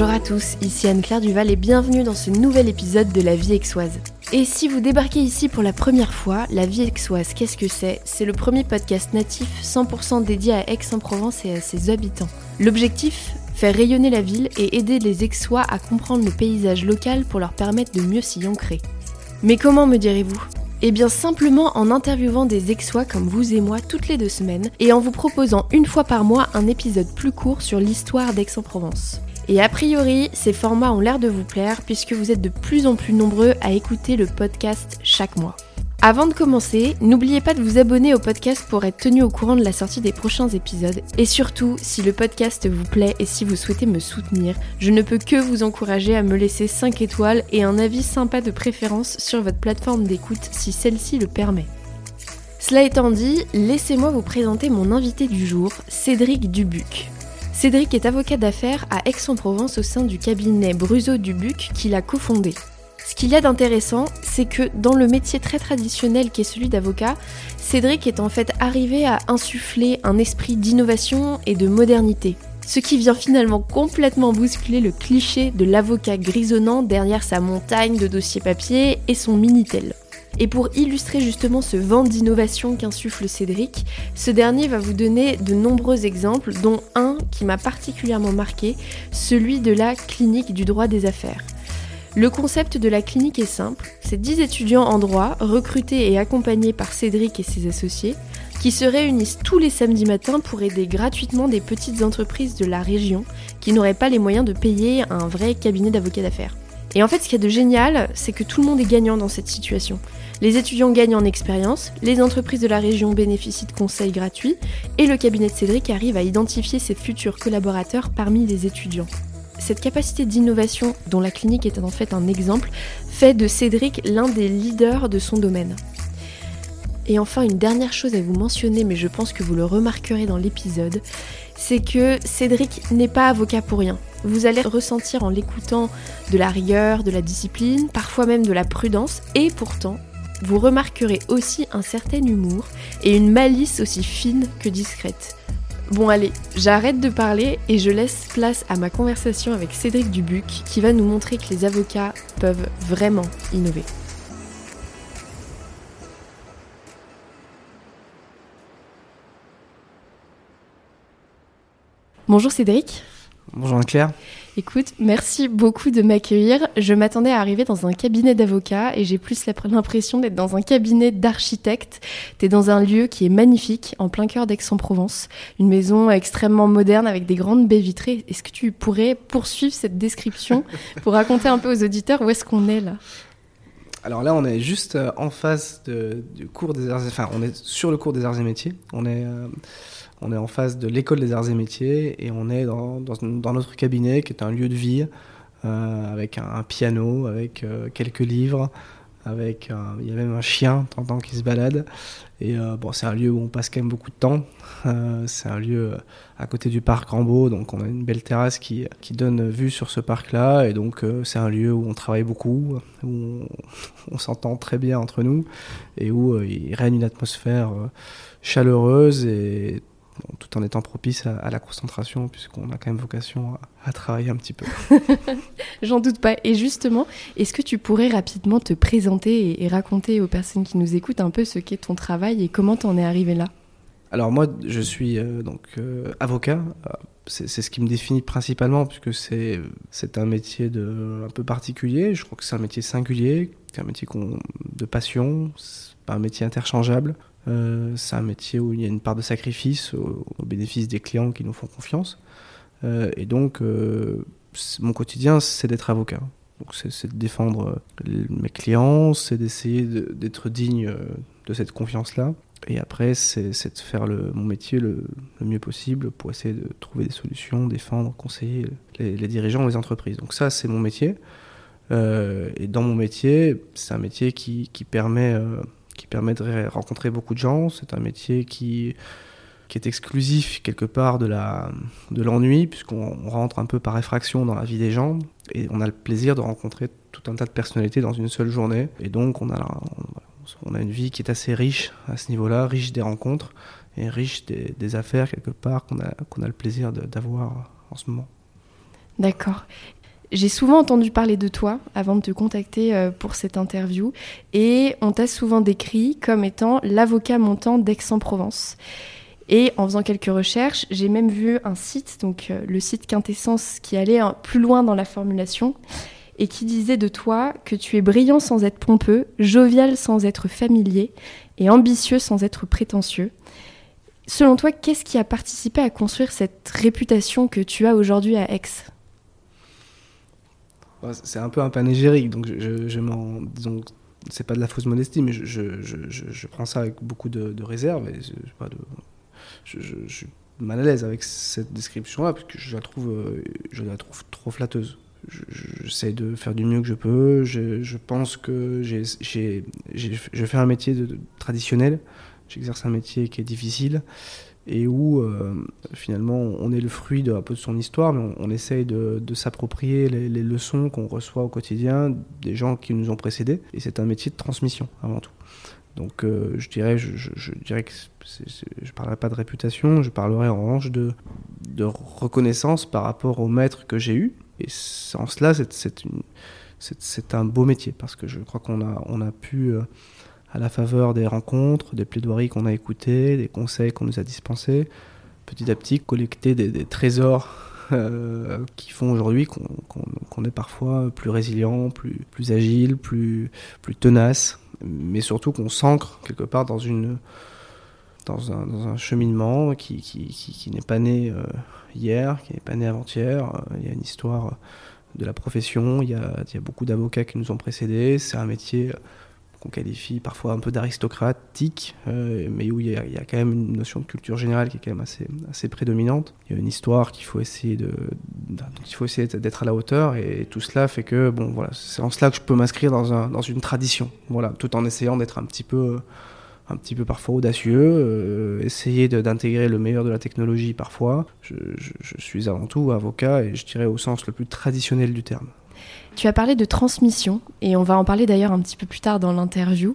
Bonjour à tous, ici Anne-Claire Duval et bienvenue dans ce nouvel épisode de La Vie Aixoise. Et si vous débarquez ici pour la première fois, La Vie Aixoise, qu'est-ce que c'est? C'est le premier podcast natif 100% dédié à Aix-en-Provence et à ses habitants. L'objectif? Faire rayonner la ville et aider les Aixois à comprendre le paysage local pour leur permettre de mieux s'y ancrer. Mais comment me direz-vous? Eh bien simplement en interviewant des Aixois comme vous et moi toutes les deux semaines et en vous proposant une fois par mois un épisode plus court sur l'histoire d'Aix-en-Provence. Et a priori, ces formats ont l'air de vous plaire puisque vous êtes de plus en plus nombreux à écouter le podcast chaque mois. Avant de commencer, n'oubliez pas de vous abonner au podcast pour être tenu au courant de la sortie des prochains épisodes. Et surtout, si le podcast vous plaît et si vous souhaitez me soutenir, je ne peux que vous encourager à me laisser 5 étoiles et un avis sympa de préférence sur votre plateforme d'écoute si celle-ci le permet. Cela étant dit, laissez-moi vous présenter mon invité du jour, Cédric Dubuc. Cédric est avocat d'affaires à Aix-en-Provence au sein du cabinet Bruzo-Dubuc qu'il a cofondé. Ce qu'il y a d'intéressant, c'est que dans le métier très traditionnel qui est celui d'avocat, Cédric est en fait arrivé à insuffler un esprit d'innovation et de modernité. Ce qui vient finalement complètement bousculer le cliché de l'avocat grisonnant derrière sa montagne de dossiers papier et son Minitel. Et pour illustrer justement ce vent d'innovation qu'insuffle Cédric, ce dernier va vous donner de nombreux exemples, dont un qui m'a particulièrement marqué, celui de la clinique du droit des affaires. Le concept de la clinique est simple, c'est 10 étudiants en droit, recrutés et accompagnés par Cédric et ses associés, qui se réunissent tous les samedis matins pour aider gratuitement des petites entreprises de la région qui n'auraient pas les moyens de payer un vrai cabinet d'avocats d'affaires. Et en fait, ce qu'il y a de génial, c'est que tout le monde est gagnant dans cette situation. Les étudiants gagnent en expérience, les entreprises de la région bénéficient de conseils gratuits, et le cabinet de Cédric arrive à identifier ses futurs collaborateurs parmi les étudiants. Cette capacité d'innovation, dont la clinique est en fait un exemple, fait de Cédric l'un des leaders de son domaine. Et enfin, une dernière chose à vous mentionner, mais je pense que vous le remarquerez dans l'épisode, c'est que Cédric n'est pas avocat pour rien. Vous allez ressentir en l'écoutant de la rigueur, de la discipline, parfois même de la prudence, et pourtant, vous remarquerez aussi un certain humour et une malice aussi fine que discrète. Bon allez, j'arrête de parler et je laisse place à ma conversation avec Cédric Dubuc qui va nous montrer que les avocats peuvent vraiment innover. Bonjour Cédric. Bonjour Claire. Écoute, merci beaucoup de m'accueillir. Je m'attendais à arriver dans un cabinet d'avocats et j'ai plus l'impression d'être dans un cabinet d'architectes. es dans un lieu qui est magnifique, en plein cœur d'Aix-en-Provence. Une maison extrêmement moderne avec des grandes baies vitrées. Est-ce que tu pourrais poursuivre cette description pour raconter un peu aux auditeurs où est-ce qu'on est là? Alors là, on est juste euh, en face du cours des arts, enfin, on est sur le cours des arts et métiers. On est euh, on est en face de l'école des arts et métiers et on est dans, dans, notre cabinet qui est un lieu de vie euh, avec un, piano, avec euh, quelques livres, avec il y a même un chien t'entends qui se balade et euh, bon c'est un lieu où on passe quand même beaucoup de temps. c'est un lieu à côté du parc Rambaud donc on a une belle terrasse qui, qui donne vue sur ce parc là et donc c'est un lieu où on travaille beaucoup, où on, on s'entend très bien entre nous et où il règne une atmosphère chaleureuse et tout en étant propice à, la concentration, puisqu'on a quand même vocation à, travailler un petit peu. J'en doute pas. Et justement, est-ce que tu pourrais rapidement te présenter et, raconter aux personnes qui nous écoutent un peu ce qu'est ton travail et comment tu en es arrivé là? Alors moi, je suis euh, donc euh, avocat. Euh, c'est ce qui me définit principalement, puisque c'est un métier de, un peu particulier. Je crois que c'est un métier singulier, c'est un métier de passion, pas un métier interchangeable. Euh, c'est un métier où il y a une part de sacrifice au, bénéfice des clients qui nous font confiance. Euh, et donc, euh, mon quotidien, c'est d'être avocat. Donc, c'est de défendre mes clients, c'est d'essayer d'être digne de cette confiance-là. Et après, c'est de faire mon métier le, mieux possible pour essayer de trouver des solutions, défendre, conseiller les, dirigeants, les entreprises. Donc ça, c'est mon métier. et dans mon métier, c'est un métier qui permet qui permet de rencontrer beaucoup de gens. C'est un métier qui, qui est exclusif quelque part de la de l'ennui puisqu'on rentre un peu par effraction dans la vie des gens et on a le plaisir de rencontrer tout un tas de personnalités dans une seule journée et donc on a on a une vie qui est assez riche à ce niveau-là, riche des rencontres et riche des, des affaires quelque part qu'on a qu'on a le plaisir d'avoir en ce moment. D'accord. J'ai souvent entendu parler de toi avant de te contacter euh, pour cette interview et on t'a souvent décrit comme étant l'avocat montant d'Aix-en-Provence. Et en faisant quelques recherches, j'ai même vu un site, donc euh, le site Quintessence, qui allait plus loin dans la formulation et qui disait de toi que tu es brillant sans être pompeux, jovial sans être familier et ambitieux sans être prétentieux. Selon toi, qu'est-ce qui a participé à construire cette réputation que tu as aujourd'hui à Aix? C'est un peu un panégyrique, donc je, je m'en. Disons, c'est pas de la fausse modestie, mais je, je prends ça avec beaucoup de, réserve. Et pas de, je, suis mal à l'aise avec cette description-là, parce que je la trouve, euh, je la trouve trop flatteuse. J'essaie de faire du mieux que je peux. Je, pense que j'ai, je fais un métier traditionnel. J'exerce un métier qui est difficile et où euh, finalement on est le fruit de, un peu de son histoire, mais on, essaye de, s'approprier les, leçons qu'on reçoit au quotidien des gens qui nous ont précédés. Et c'est un métier de transmission avant tout. Donc euh, je dirais, je, dirais que je parlerai pas de réputation, je parlerai en revanche de, de reconnaissance par rapport au maître que j'ai eu. Et en cela, c'est un beau métier parce que je crois qu'on a, on a pu euh, à la faveur des rencontres, des plaidoiries qu'on a écoutées, des conseils qu'on nous a dispensés, petit à petit collecter des, trésors euh, qui font aujourd'hui qu'on est parfois plus résilient, plus, agile, plus, tenace, mais surtout qu'on s'ancre quelque part dans, une, dans, un, cheminement qui, n'est pas né euh, hier, qui n'est pas né avant-hier. Il y a une histoire de la profession, il y a beaucoup d'avocats qui nous ont précédés, c'est un métier qu'on qualifie parfois un peu d'aristocratique, euh, mais où il y, a, quand même une notion de culture générale qui est quand même assez, assez prédominante. Il y a une histoire qu'il faut essayer d'être à la hauteur, et tout cela fait que bon voilà, c'est en cela que je peux m'inscrire dans, un, dans une tradition, voilà, tout en essayant d'être un petit peu un petit peu parfois audacieux, euh, essayer d'intégrer le meilleur de la technologie parfois. je, suis avant tout avocat et je dirais au sens le plus traditionnel du terme. Tu as parlé de transmission et on va en parler d'ailleurs un petit peu plus tard dans l'interview.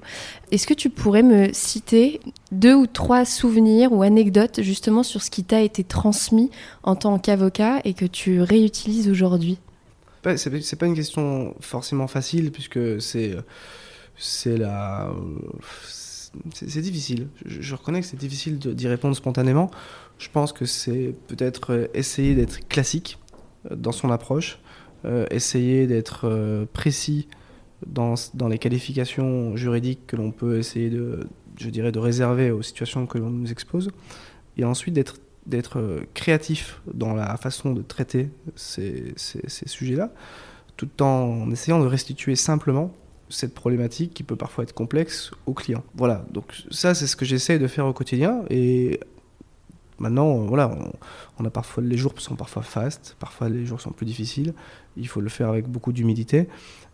Est-ce que tu pourrais me citer deux ou trois souvenirs ou anecdotes justement sur ce qui t'a été transmis en tant qu'avocat et que tu réutilises aujourd'hui? C'est pas une question forcément facile puisque c'est c'est la c'est difficile. Je, reconnais que c'est difficile d'y répondre spontanément. Je pense que c'est peut-être essayer d'être classique euh, dans son approche essayer d'être euh, précis dans, dans, les qualifications juridiques que l'on peut essayer de, je dirais, de réserver aux situations que l'on nous expose, et ensuite d'être d'être euh, créatif dans la façon de traiter ces, ces, ces sujets-là, tout en essayant de restituer simplement cette problématique qui peut parfois être complexe au client. Voilà, donc ça c'est ce que j'essaie de faire au quotidien. Et Maintenant, voilà, on, a parfois les jours sont parfois fastes, parfois les jours sont plus difficiles. Il faut le faire avec beaucoup d'humilité.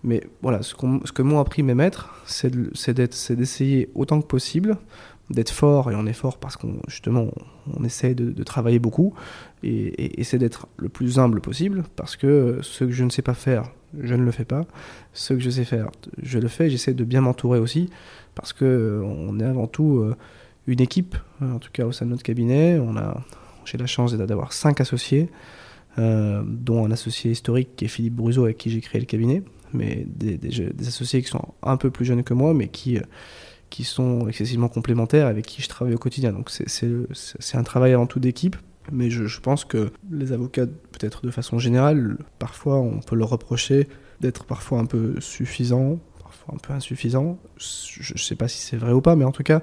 Mais voilà, ce, ce que m'ont appris mes maîtres, c'est d'essayer autant que possible d'être fort et on est fort parce qu'on justement on, essaie de, travailler beaucoup et, et, c'est d'être le plus humble possible parce que ce que je ne sais pas faire je ne le fais pas ce que je sais faire je le fais j'essaie de bien m'entourer aussi parce que on est avant tout euh, une équipe, euh, en tout cas au sein de notre cabinet. On a, j'ai la chance d'avoir cinq associés, euh, dont un associé historique qui est Philippe Bruzo avec qui j'ai créé le cabinet, mais des, associés qui sont un peu plus jeunes que moi, mais qui, euh, qui sont excessivement complémentaires, avec qui je travaille au quotidien. Donc c'est un travail avant tout d'équipe. Mais je, je, pense que les avocats, peut-être de façon générale, parfois on peut leur reprocher d'être parfois un peu suffisant, parfois un peu insuffisant. Je ne sais pas si c'est vrai ou pas, mais en tout cas,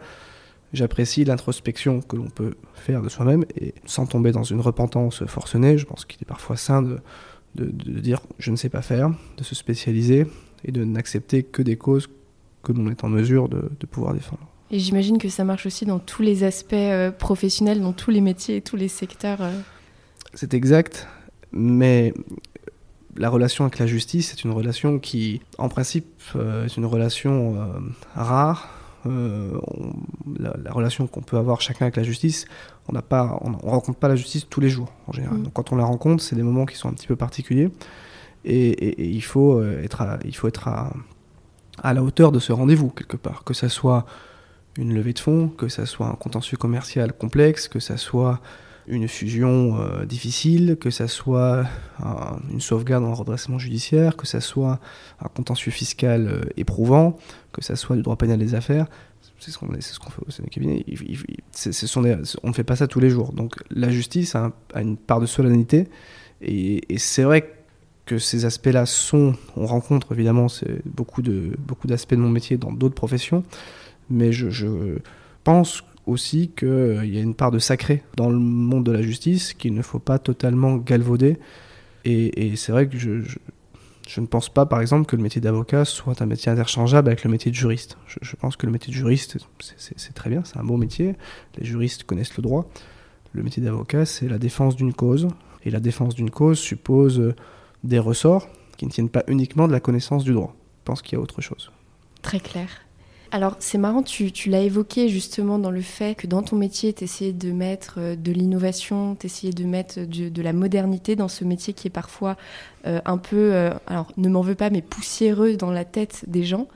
J'apprécie l'introspection que l'on peut faire de soi-même et sans tomber dans une repentance forcenée, je pense qu'il est parfois sain de, de, dire je ne sais pas faire, de se spécialiser et de n'accepter que des causes que l'on est en mesure de, de pouvoir défendre. Et j'imagine que ça marche aussi dans tous les aspects euh, professionnels, dans tous les métiers et tous les secteurs. Euh. C'est exact, mais la relation avec la justice est une relation qui, en principe, euh, est une relation rare, euh, la, relation qu'on peut avoir chacun avec la justice, on n'a pas, on, rencontre pas la justice tous les jours en général. Mm. Donc quand on la rencontre, c'est des moments qui sont un petit peu particuliers et, il faut euh, être, à, il faut être à, à la hauteur de ce rendez-vous quelque part, que ça soit une levée de fonds, que ça soit un contentieux commercial complexe, que ça soit une fusion difficile, que ça soit une sauvegarde en redressement judiciaire, que ça soit un contentieux fiscal éprouvant, que ça soit du droit pénal des affaires. C'est ce qu'on fait au sein des cabinets. on ne fait pas ça tous les jours. Donc la justice a, une part de solennité. Et, c'est vrai que ces aspects-là sont, on rencontre évidemment beaucoup de beaucoup d'aspects de mon métier dans d'autres professions, mais je, pense aussi qu'il y a une part de sacré dans le monde de la justice qu'il ne faut pas totalement galvauder. Et, c'est vrai que je, je, ne pense pas, par exemple, que le métier d'avocat soit un métier interchangeable avec le métier de juriste. Je, pense que le métier de juriste, c'est très bien, c'est un bon métier. Les juristes connaissent le droit. Le métier d'avocat, c'est la défense d'une cause. Et la défense d'une cause suppose des ressorts qui ne tiennent pas uniquement de la connaissance du droit. Je pense qu'il y a autre chose. Très clair. Alors c'est marrant, tu, l'as évoqué justement dans le fait que dans ton métier, tu essayais de mettre euh, de l'innovation, tu essayais de mettre de, la modernité dans ce métier qui est parfois euh, un peu, euh, alors ne m'en veux pas, mais poussiéreux dans la tête des gens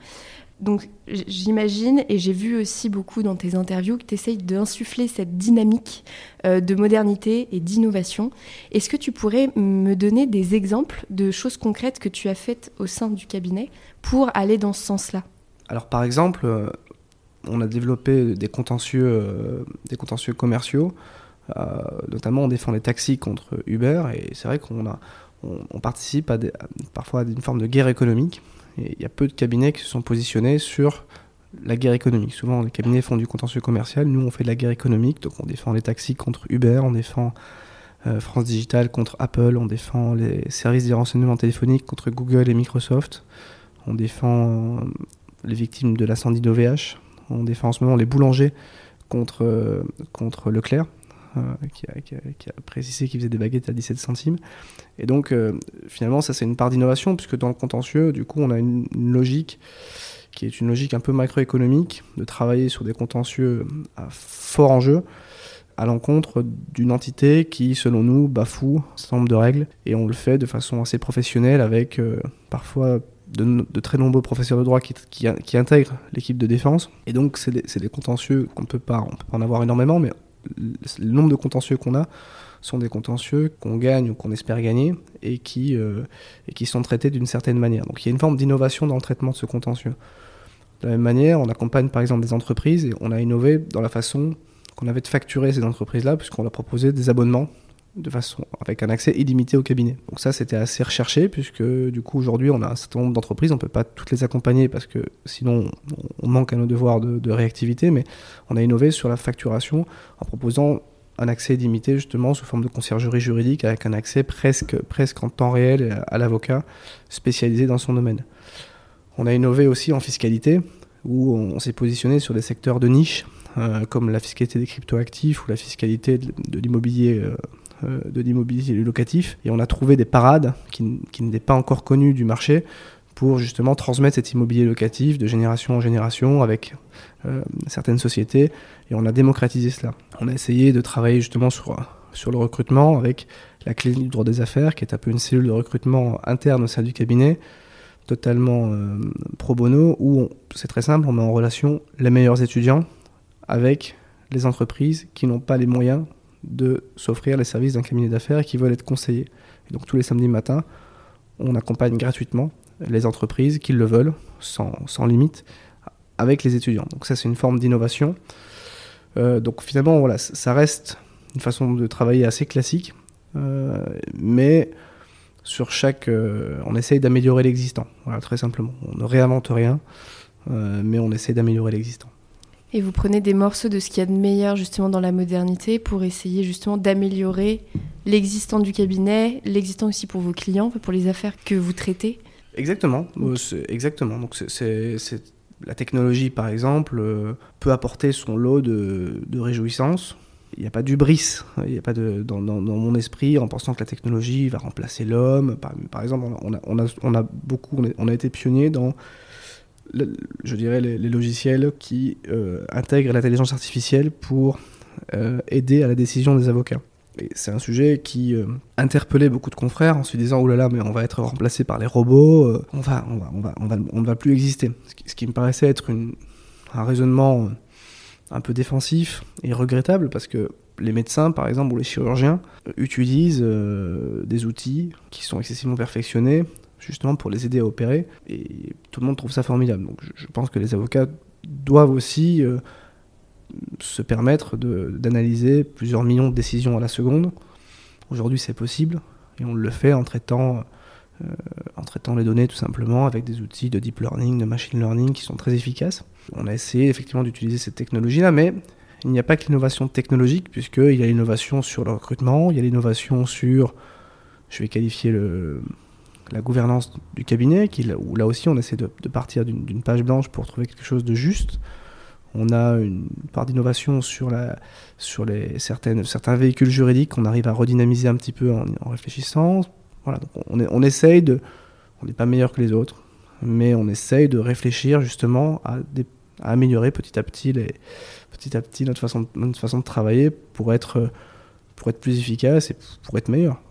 donc j'imagine, et j'ai vu aussi beaucoup dans tes interviews, que tu essayes d'insuffler cette dynamique euh, de modernité et d'innovation. Est-ce que tu pourrais me donner des exemples de choses concrètes que tu as faites au sein du cabinet pour aller dans ce sens-là? Alors par exemple, euh, on a développé des contentieux, euh, des contentieux commerciaux, notamment on défend les taxis contre Uber, et c'est vrai qu'on a, on, participe à parfois à une forme de guerre économique il y a peu de cabinets qui se sont positionnés sur la guerre économique. Souvent, les cabinets font du contentieux commercial. Nous, on fait de la guerre économique. Donc, on défend les taxis contre Uber, on défend euh, France Digital contre Apple, on défend les services de renseignement téléphonique contre Google et Microsoft. On défend euh, les victimes de l'incendie d'OVH. On défend en ce moment les boulangers contre, euh, contre Leclerc. Euh, qui, a, précisé qu'il faisait des baguettes à 17 centimes. Et donc, euh, finalement, ça, c'est une part d'innovation, puisque dans le contentieux, du coup, on a une, logique qui est une logique un peu macroéconomique, de travailler sur des contentieux à fort enjeu, à l'encontre d'une entité qui, selon nous, bafoue un certain nombre de règles, et on le fait de façon assez professionnelle, avec parfois de, très nombreux professeurs de droit qui, qui, intègrent l'équipe de défense. Et donc, c'est des, des, contentieux qu'on ne peut pas, on peut en avoir énormément, mais le nombre de contentieux qu'on a sont des contentieux qu'on gagne ou qu'on espère gagner et qui, euh, et qui sont traités d'une certaine manière. Donc il y a une forme d'innovation dans le traitement de ce contentieux. De la même manière, on accompagne par exemple des entreprises et on a innové dans la façon qu'on avait de facturer ces entreprises-là, puisqu'on leur proposait des abonnements de façon avec un accès illimité au cabinet. Donc ça c'était assez recherché puisque du coup aujourd'hui on a un certain nombre d'entreprises, on peut pas toutes les accompagner parce que sinon on manque à nos devoirs de, réactivité, mais on a innové sur la facturation en proposant un accès illimité justement sous forme de conciergerie juridique avec un accès presque presque en temps réel à l'avocat spécialisé dans son domaine. On a innové aussi en fiscalité où on s'est positionné sur des secteurs de niche euh, comme la fiscalité des cryptoactifs ou la fiscalité de, l'immobilier euh, de l'immobilier locatif. Et on a trouvé des parades qui, qui n'étaient pas encore connues du marché pour justement transmettre cet immobilier locatif de génération en génération avec euh, certaines sociétés. Et on a démocratisé cela. On a essayé de travailler justement sur, sur le recrutement avec la clé du droit des affaires, qui est un peu une cellule de recrutement interne au sein du cabinet, totalement euh, pro bono, où c'est très simple, on met en relation les meilleurs étudiants avec les entreprises qui n'ont pas les moyens de s'offrir les services d'un cabinet d'affaires qui veulent être conseillés. Donc tous les samedis matins, on accompagne gratuitement les entreprises qui le veulent, sans, sans limite, avec les étudiants. Donc ça, c'est une forme d'innovation. Euh, donc finalement, voilà, ça reste une façon de travailler assez classique, euh, mais sur chaque, euh, on essaye d'améliorer l'existant. Voilà, très simplement. On ne réinvente rien, mais on essaye d'améliorer l'existant. Et vous prenez des morceaux de ce qu'il y a de meilleur justement dans la modernité pour essayer justement d'améliorer l'existant du cabinet, l'existant aussi pour vos clients, pour les affaires que vous traitez. Exactement, euh, exactement. Donc c'est la technologie par exemple euh, peut apporter son lot de, de réjouissance. Il n'y a pas d'ubris, il n'y a pas de dans, dans, mon esprit en pensant que la technologie va remplacer l'homme. Par, par, exemple, on a, on a, on a beaucoup, on a été pionnier dans je dirais, les, logiciels qui euh, intègrent l'intelligence artificielle pour euh, aider à la décision des avocats. C'est un sujet qui euh, interpellait beaucoup de confrères en se disant oh là là mais on va être remplacé par les robots, on va on va on va on va on ne va plus exister. Ce qui, me paraissait être un raisonnement un peu défensif et regrettable parce que les médecins, par exemple, ou les chirurgiens utilisent des outils qui sont excessivement perfectionnés justement pour les aider à opérer et tout le monde trouve ça formidable. Donc je, pense que les avocats doivent aussi se permettre d'analyser plusieurs millions de décisions à la seconde. Aujourd'hui, c'est possible et on le fait en traitant, euh, en traitant les données tout simplement avec des outils de deep learning, de machine learning qui sont très efficaces. On a essayé effectivement d'utiliser cette technologie-là, mais il n'y a pas que l'innovation technologique, puisqu'il y a l'innovation sur le recrutement, il y a l'innovation sur, je vais qualifier le, la gouvernance du cabinet, où là aussi on essaie de, partir d'une page blanche pour trouver quelque chose de juste. On a une part d'innovation sur, les, certains véhicules juridiques qu'on arrive à redynamiser un petit peu en, réfléchissant. Voilà, on, on essaye de. On n'est pas meilleur que les autres, mais on essaye de réfléchir justement à, améliorer petit à petit, notre, façon, de travailler pour être, pour être plus efficace et pour être meilleur.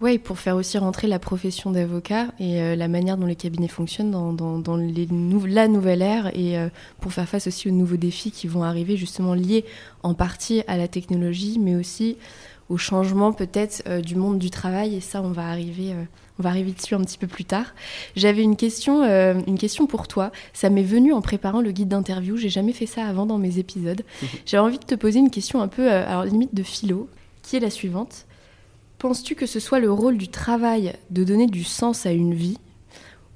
Oui, pour faire aussi rentrer la profession d'avocat et euh, la manière dont les cabinets fonctionnent dans, dans, les la nouvelle ère et euh, pour faire face aussi aux nouveaux défis qui vont arriver justement liés en partie à la technologie mais aussi au changement peut-être euh, du monde du travail et ça on va arriver on va arriver dessus un petit peu plus tard. J'avais une question une question pour toi, ça m'est venu en préparant le guide d'interview, j'ai jamais fait ça avant dans mes épisodes. J'ai envie de te poser une question un peu alors limite de philo qui est la suivante? Penses-tu que ce soit le rôle du travail de donner du sens à une vie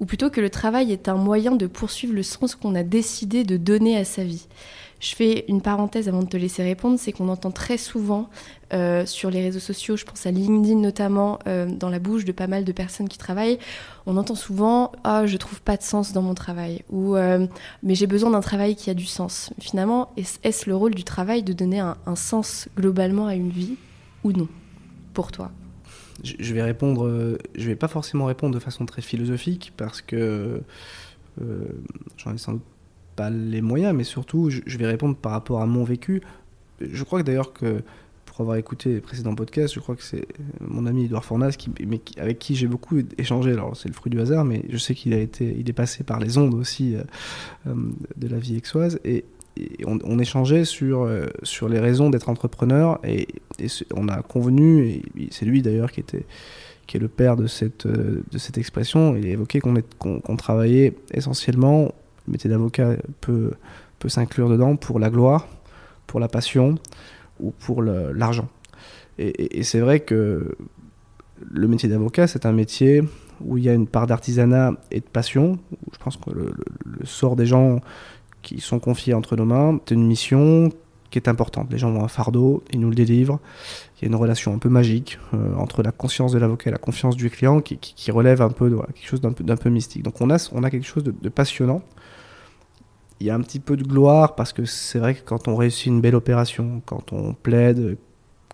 ou plutôt que le travail est un moyen de poursuivre le sens qu'on a décidé de donner à sa vie? Je fais une parenthèse avant de te laisser répondre, c'est qu'on entend très souvent euh, sur les réseaux sociaux, je pense à LinkedIn notamment, euh, dans la bouche de pas mal de personnes qui travaillent, on entend souvent ⁇ Ah, je trouve pas de sens dans mon travail ⁇ ou euh, Mais j'ai besoin d'un travail qui a du sens ⁇ Finalement, est-ce le rôle du travail de donner un sens globalement à une vie ou non? Pour toi je vais répondre, euh, je vais pas forcément répondre de façon très philosophique parce que euh, j'en ai sans doute pas les moyens, mais surtout je, vais répondre par rapport à mon vécu. Je crois que d'ailleurs que pour avoir écouté les précédents podcasts, je crois que c'est mon ami Edouard Fornas qui, avec qui j'ai beaucoup échangé. Alors c'est le fruit du hasard, mais je sais qu'il a été, il est passé par les ondes aussi euh, de la vie exoise et, on, échangeait sur, euh, sur les raisons d'être entrepreneur et, on a convenu, et c'est lui d'ailleurs qui, était, qui est le père de cette, euh, de cette expression, il a évoqué qu'on travaillait essentiellement, le métier d'avocat peut, peut s'inclure dedans pour la gloire, pour la passion ou pour l'argent. Et, c'est vrai que le métier d'avocat, c'est un métier où il y a une part d'artisanat et de passion. Je pense que le sort des gens qui sont confiés entre nos mains. C'est une mission qui est importante. Les gens ont un fardeau, ils nous le délivrent. Il y a une relation un peu magique euh, entre la conscience de l'avocat et la confiance du client qui, qui, relève un peu de quelque chose d'un peu, mystique. Donc on a, on a quelque chose de, passionnant. Il y a un petit peu de gloire parce que c'est vrai que quand on réussit une belle opération, quand on plaide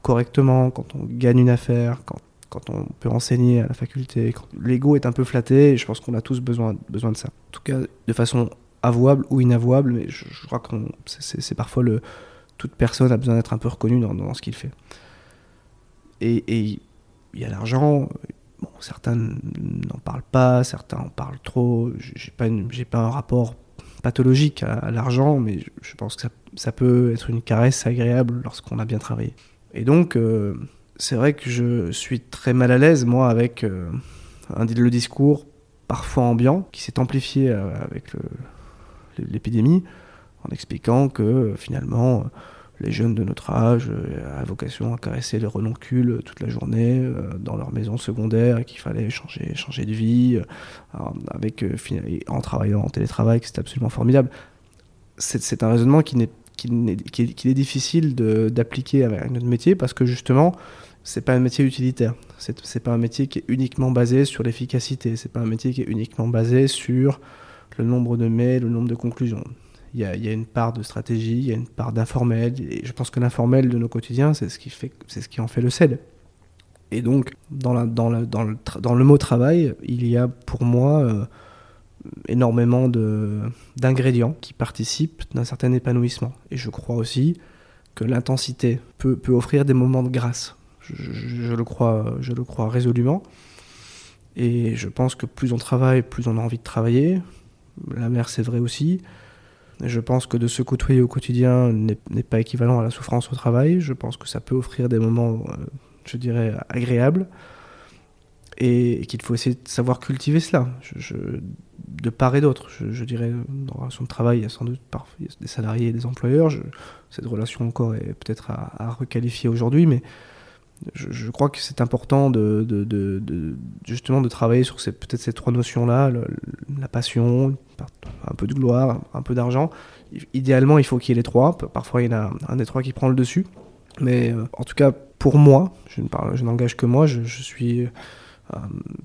correctement, quand on gagne une affaire, quand, quand on peut enseigner à la faculté, l'ego est un peu flatté, je pense qu'on a tous besoin, besoin de ça. En tout cas, de façon avouable ou inavouable, mais je, crois que c'est parfois le. Toute personne a besoin d'être un peu reconnue dans, ce qu'il fait. Et il y a l'argent. Bon, certains n'en parlent pas, certains en parlent trop. J'ai pas, pas un rapport pathologique à, l'argent, mais je, pense que ça, peut être une caresse agréable lorsqu'on a bien travaillé. Et donc, euh, c'est vrai que je suis très mal à l'aise, moi, avec euh, un, le discours parfois ambiant, qui s'est amplifié euh, avec le, l'épidémie, en expliquant que finalement les jeunes de notre âge avaient vocation à caresser les renoncules toute la journée euh, dans leur maison secondaire et qu'il fallait changer, changer de vie euh, avec, euh, en travaillant en télétravail, que c'était absolument formidable. C'est un raisonnement qui, est, qui, est, est, difficile d'appliquer avec notre métier parce que justement, c'est pas un métier utilitaire. C'est pas un métier qui est uniquement basé sur l'efficacité. C'est pas un métier qui est uniquement basé sur le nombre de mails, le nombre de conclusions. Il y, a, une part de stratégie, il y a une part d'informel, et je pense que l'informel de nos quotidiens, c'est ce qui fait, c'est ce qui en fait le sel. Et donc, dans, le, mot travail, il y a pour moi euh, énormément d'ingrédients qui participent d'un certain épanouissement. Et je crois aussi que l'intensité peut, peut offrir des moments de grâce. Je, le crois, je le crois résolument. Et je pense que plus on travaille, plus on a envie de travailler, la mer, c'est vrai aussi. Je pense que de se côtoyer au quotidien n'est pas équivalent à la souffrance au travail. Je pense que ça peut offrir des moments, euh, je dirais, agréables. Et qu'il faut essayer de savoir cultiver cela, je, de part et d'autre. Je, dirais, dans la relation de travail, il y a sans doute des salariés et des employeurs. cette relation encore est peut-être à, à, requalifier aujourd'hui, mais je, crois que c'est important de, justement de travailler sur peut-être ces trois notions-là, la passion, un peu de gloire, un peu d'argent. Idéalement, il faut qu'il y ait les trois. Parfois, il y en a un des trois qui prend le dessus. Mais euh, en tout cas, pour moi, je, ne parle, je n'engage que moi, je, suis euh,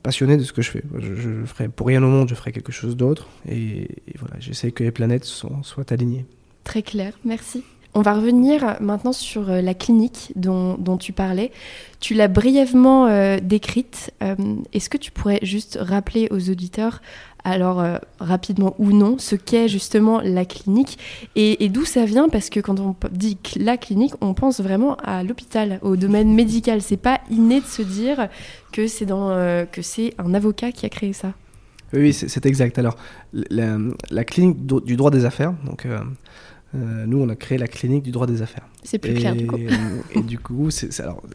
passionné de ce que je fais. Je, ferai, pour rien au monde, je ferai quelque chose d'autre. Et, voilà, j'essaie que les planètes soient alignées. Très clair, merci. On va revenir maintenant sur euh, la clinique dont, tu parlais. Tu l'as brièvement euh, décrite. Euh, est-ce que tu pourrais juste rappeler aux auditeurs, alors rapidement ou non, ce qu'est justement la clinique et, d'où ça vient? Parce que quand on dit la clinique, on pense vraiment à l'hôpital, au domaine médical. C'est pas inné de se dire que c'est un avocat qui a créé ça. Oui, c'est exact. Alors, la, clinique du droit des affaires, donc euh, nous, on a créé la clinique du droit des affaires. C'est plus clair du coup. et du coup,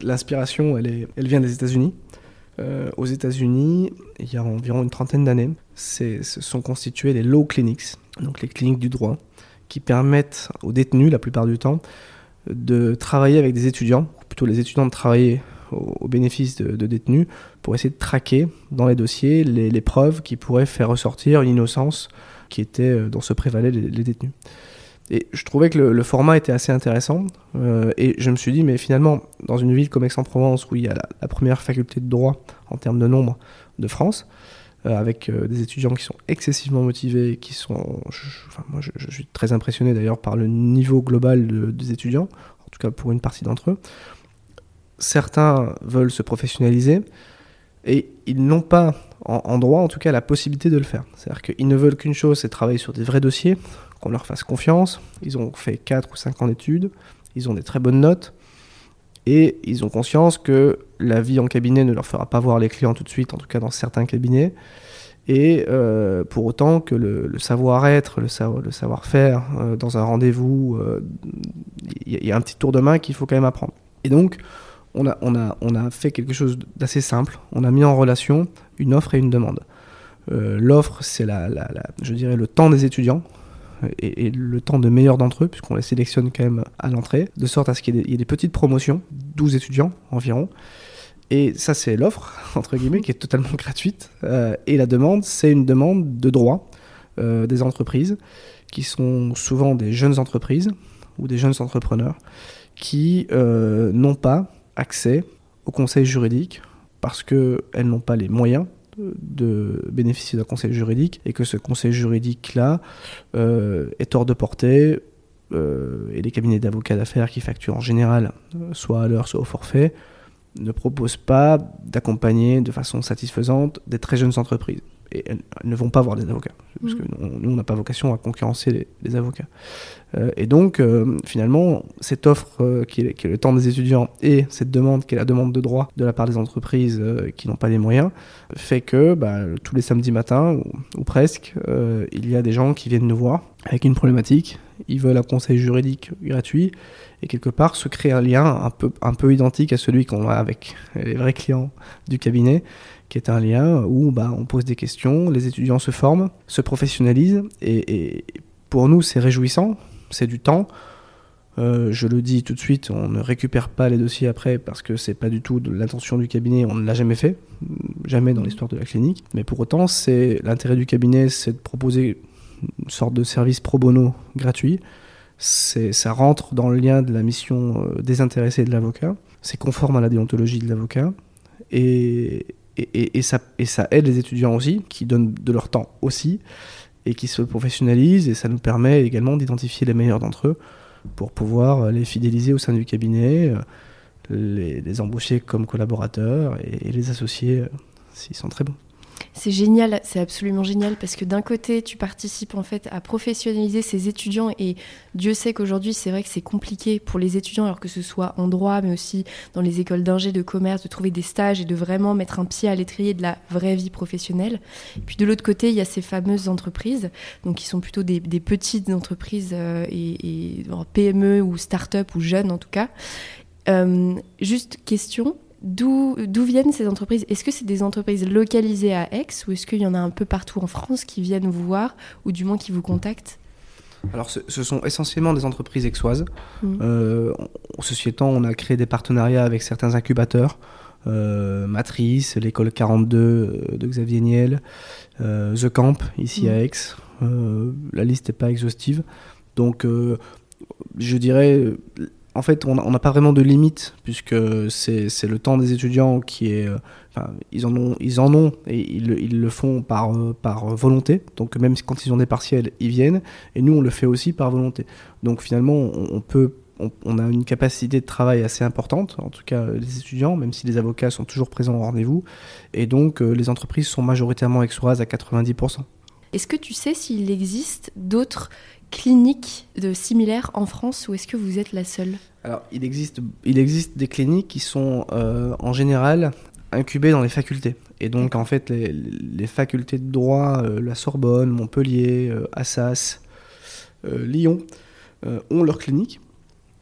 l'inspiration, elle, est, elle vient des États-Unis. Euh, aux États-Unis, il y a environ une trentaine d'années, se sont constituées les law clinics, donc les cliniques du droit, qui permettent aux détenus, la plupart du temps, de travailler avec des étudiants, ou plutôt les étudiants de travailler au, bénéfice de, détenus, pour essayer de traquer dans les dossiers les, preuves qui pourraient faire ressortir une innocence qui était euh, dont se prévalaient les détenus. Et je trouvais que le, format était assez intéressant. Euh, et je me suis dit, mais finalement, dans une ville comme Aix-en-Provence, où il y a la, première faculté de droit en termes de nombre de France, euh, avec euh, des étudiants qui sont excessivement motivés, qui sont. enfin, moi, je, suis très impressionné d'ailleurs par le niveau global des étudiants, en tout cas pour une partie d'entre eux. Certains veulent se professionnaliser et ils n'ont pas, en, droit en tout cas, la possibilité de le faire. C'est-à-dire qu'ils ne veulent qu'une chose, c'est travailler sur des vrais dossiers, qu'on leur fasse confiance. Ils ont fait 4 ou 5 ans d'études, ils ont des très bonnes notes, et ils ont conscience que la vie en cabinet ne leur fera pas voir les clients tout de suite, en tout cas dans certains cabinets, et euh, pour autant que le, savoir-être, le, savoir-faire euh, dans un rendez-vous, il euh, y, a un petit tour de main qu'il faut quand même apprendre. Et donc, on a, fait quelque chose d'assez simple, on a mis en relation une offre et une demande. L'offre, c'est la, dirais le temps des étudiants, et, le temps de meilleurs d'entre eux, puisqu'on les sélectionne quand même à l'entrée, de sorte à ce qu'il y, ait des petites promotions, 12 étudiants environ. Et ça, c'est l'offre, entre guillemets, qui est totalement gratuite. Euh, et la demande, c'est une demande de droit euh, des entreprises, qui sont souvent des jeunes entreprises ou des jeunes entrepreneurs, qui euh, n'ont pas accès au conseil juridique parce qu'elles n'ont pas les moyens de bénéficier d'un conseil juridique et que ce conseil juridique-là euh, est hors de portée euh, et les cabinets d'avocats d'affaires qui facturent en général euh, soit à l'heure, soit au forfait, ne proposent pas d'accompagner de façon satisfaisante des très jeunes entreprises et elles, ne vont pas voir des avocats. Parce que mmh. nous, on n'a pas vocation à concurrencer les, avocats. Euh, et donc, euh, finalement, cette offre euh, qui, est, le temps des étudiants et cette demande qui est la demande de droit de la part des entreprises qui n'ont pas les moyens, fait que bah, tous les samedis matins, ou, presque, il y a des gens qui viennent nous voir avec une problématique. Ils veulent un conseil juridique gratuit et quelque part se créer un lien un peu, un peu identique à celui qu'on a avec les vrais clients du cabinet qui est un lien où bah, on pose des questions, les étudiants se forment, se professionnalisent, et, pour nous c'est réjouissant, c'est du temps. Euh, je le dis tout de suite, on ne récupère pas les dossiers après parce que c'est pas du tout l'intention du cabinet, on ne l'a jamais fait, jamais dans l'histoire de la clinique. Mais pour autant, c'est l'intérêt du cabinet, c'est de proposer une sorte de service pro bono gratuit. Ça rentre dans le lien de la mission euh, désintéressée de l'avocat. C'est conforme à la déontologie de l'avocat. Et, et, ça, aide les étudiants aussi, qui donnent de leur temps aussi, et qui se professionnalisent, et ça nous permet également d'identifier les meilleurs d'entre eux pour pouvoir les fidéliser au sein du cabinet, euh, les, embaucher comme collaborateurs et, les associer euh, s'ils sont très bons. C'est génial, c'est absolument génial parce que d'un côté, tu participes en fait à professionnaliser ces étudiants et Dieu sait qu'aujourd'hui, c'est vrai que c'est compliqué pour les étudiants, alors que ce soit en droit, mais aussi dans les écoles d'ingé, de commerce, de trouver des stages et de vraiment mettre un pied à l'étrier de la vraie vie professionnelle. Et puis de l'autre côté, il y a ces fameuses entreprises, donc qui sont plutôt des, petites entreprises euh, et, PME ou start-up ou jeunes en tout cas. Euh, juste question, D'où viennent ces entreprises? Est-ce que c'est des entreprises localisées à Aix ou est-ce qu'il y en a un peu partout en France qui viennent vous voir ou du moins qui vous contactent? Alors, ce, sont essentiellement des entreprises aixoises. Mmh. Euh, ceci étant, on a créé des partenariats avec certains incubateurs, euh, Matrice, l'école 42 euh, de Xavier Niel, euh, The Camp, ici à mmh. Aix. la liste n'est pas exhaustive. Donc, je dirais en fait, on n'a pas vraiment de limite, puisque c'est le temps des étudiants qui est. Euh, ils en ont, ils en ont et ils, le font par, euh, par volonté. Donc, même quand ils ont des partiels, ils viennent. Et nous, on le fait aussi par volonté. Donc, finalement, on, peut. On, a une capacité de travail assez importante, en tout cas les étudiants, même si les avocats sont toujours présents au rendez-vous. Et donc, euh, les entreprises sont majoritairement exoises à 90%. Est-ce que tu sais s'il existe d'autres cliniques de similaires en France ou est-ce que vous êtes la seule? Alors, il existe, il existe des cliniques qui sont euh, en général incubées dans les facultés. Et donc, en fait, les, facultés de droit, euh, la Sorbonne, Montpellier, euh, Assas, Lyon, ont leurs cliniques.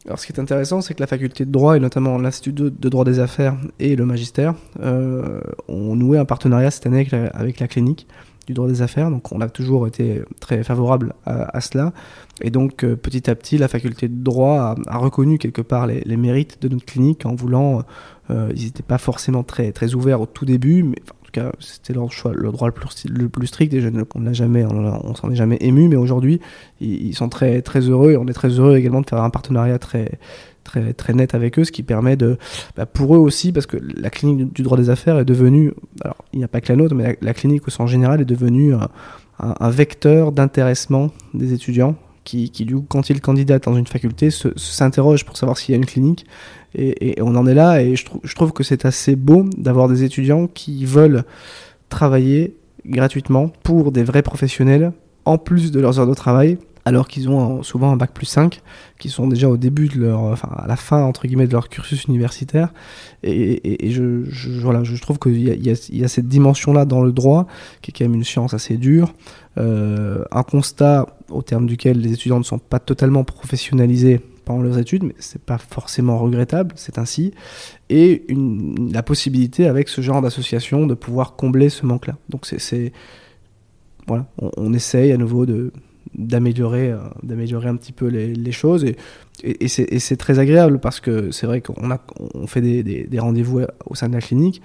Alors, ce qui est intéressant, c'est que la faculté de droit, et notamment l'Institut de, droit des affaires et le magistère, ont noué un partenariat cette année avec la clinique du droit des affaires. Donc on a toujours été très favorable à, cela. Et donc euh, petit à petit, la faculté de droit a, reconnu quelque part les, mérites de notre clinique en voulant. Euh, ils n'étaient pas forcément très, très ouverts au tout début, mais en tout cas c'était leur choix, le droit le plus, strict. Et je, on n'a jamais, on, s'en est jamais ému, mais aujourd'hui ils, ils, sont très très heureux et on est très heureux également de faire un partenariat très très, très net avec eux, ce qui permet de, bah, pour eux aussi, parce que la clinique du droit des affaires est devenue, alors il n'y a pas que la nôtre, mais la, clinique au sens général est devenue un, vecteur d'intéressement des étudiants qui, qui, quand ils candidatent dans une faculté, s'interrogent pour savoir s'il y a une clinique. Et, on en est là, et je, je trouve que c'est assez beau d'avoir des étudiants qui veulent travailler gratuitement pour des vrais professionnels, en plus de leurs heures de travail, alors qu'ils ont souvent un bac plus 5, qui sont déjà au début de leur, enfin à la fin entre guillemets de leur cursus universitaire. Et, je, trouve qu'il y, y, a cette dimension-là dans le droit, qui est quand même une science assez dure. Euh, un constat au terme duquel les étudiants ne sont pas totalement professionnalisés pendant leurs études, mais c'est pas forcément regrettable, c'est ainsi. Et la possibilité avec ce genre d'association de pouvoir combler ce manque-là. Donc c'est voilà, on essaye à nouveau de, d'améliorer euh, d'améliorer un petit peu les, choses. Et, c'est très agréable parce que c'est vrai qu'on fait des, rendez-vous au sein de la clinique.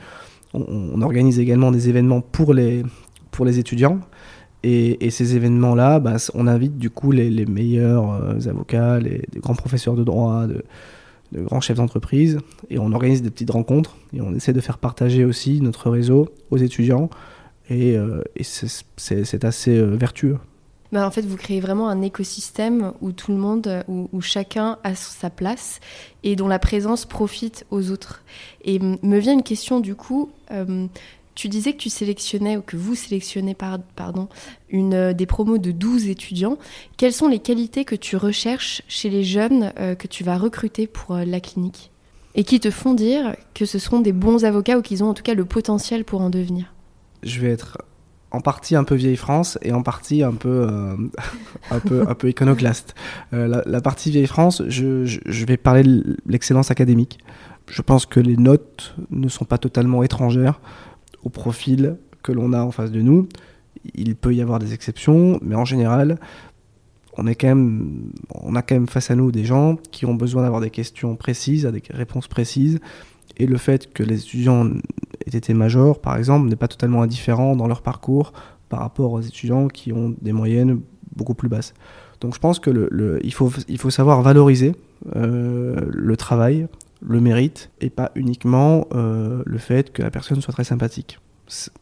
On, organise également des événements pour les pour les étudiants. Et, ces événements là bah, on invite du coup les, meilleurs euh, avocats les, grands professeurs de droit de, grands chefs d'entreprise. Et on organise des petites rencontres et on essaie de faire partager aussi notre réseau aux étudiants. Et, euh, et c'est assez vertueux bah, en fait, vous créez vraiment un écosystème où tout le monde, où, chacun a sa place et dont la présence profite aux autres. Et me vient une question du coup. Euh, tu disais que tu sélectionnais, ou que vous sélectionnez, pardon, une, euh, des promos de 12 étudiants. Quelles sont les qualités que tu recherches chez les jeunes euh, que tu vas recruter pour la clinique Et qui te font dire que ce seront des bons avocats ou qu'ils ont en tout cas le potentiel pour en devenir? Je vais être en partie un peu vieille France et en partie un peu euh, un peu un peu iconoclaste. Euh, la, partie vieille France, je, je, vais parler de l'excellence académique. Je pense que les notes ne sont pas totalement étrangères au profil que l'on a en face de nous. Il peut y avoir des exceptions, mais en général, on est quand même on a quand même face à nous des gens qui ont besoin d'avoir des questions précises, des réponses précises et le fait que les étudiants aient été majors, par exemple, n'est pas totalement indifférent dans leur parcours par rapport aux étudiants qui ont des moyennes beaucoup plus basses. Donc je pense que le, il, faut, savoir valoriser euh, le travail, le mérite, et pas uniquement euh, le fait que la personne soit très sympathique.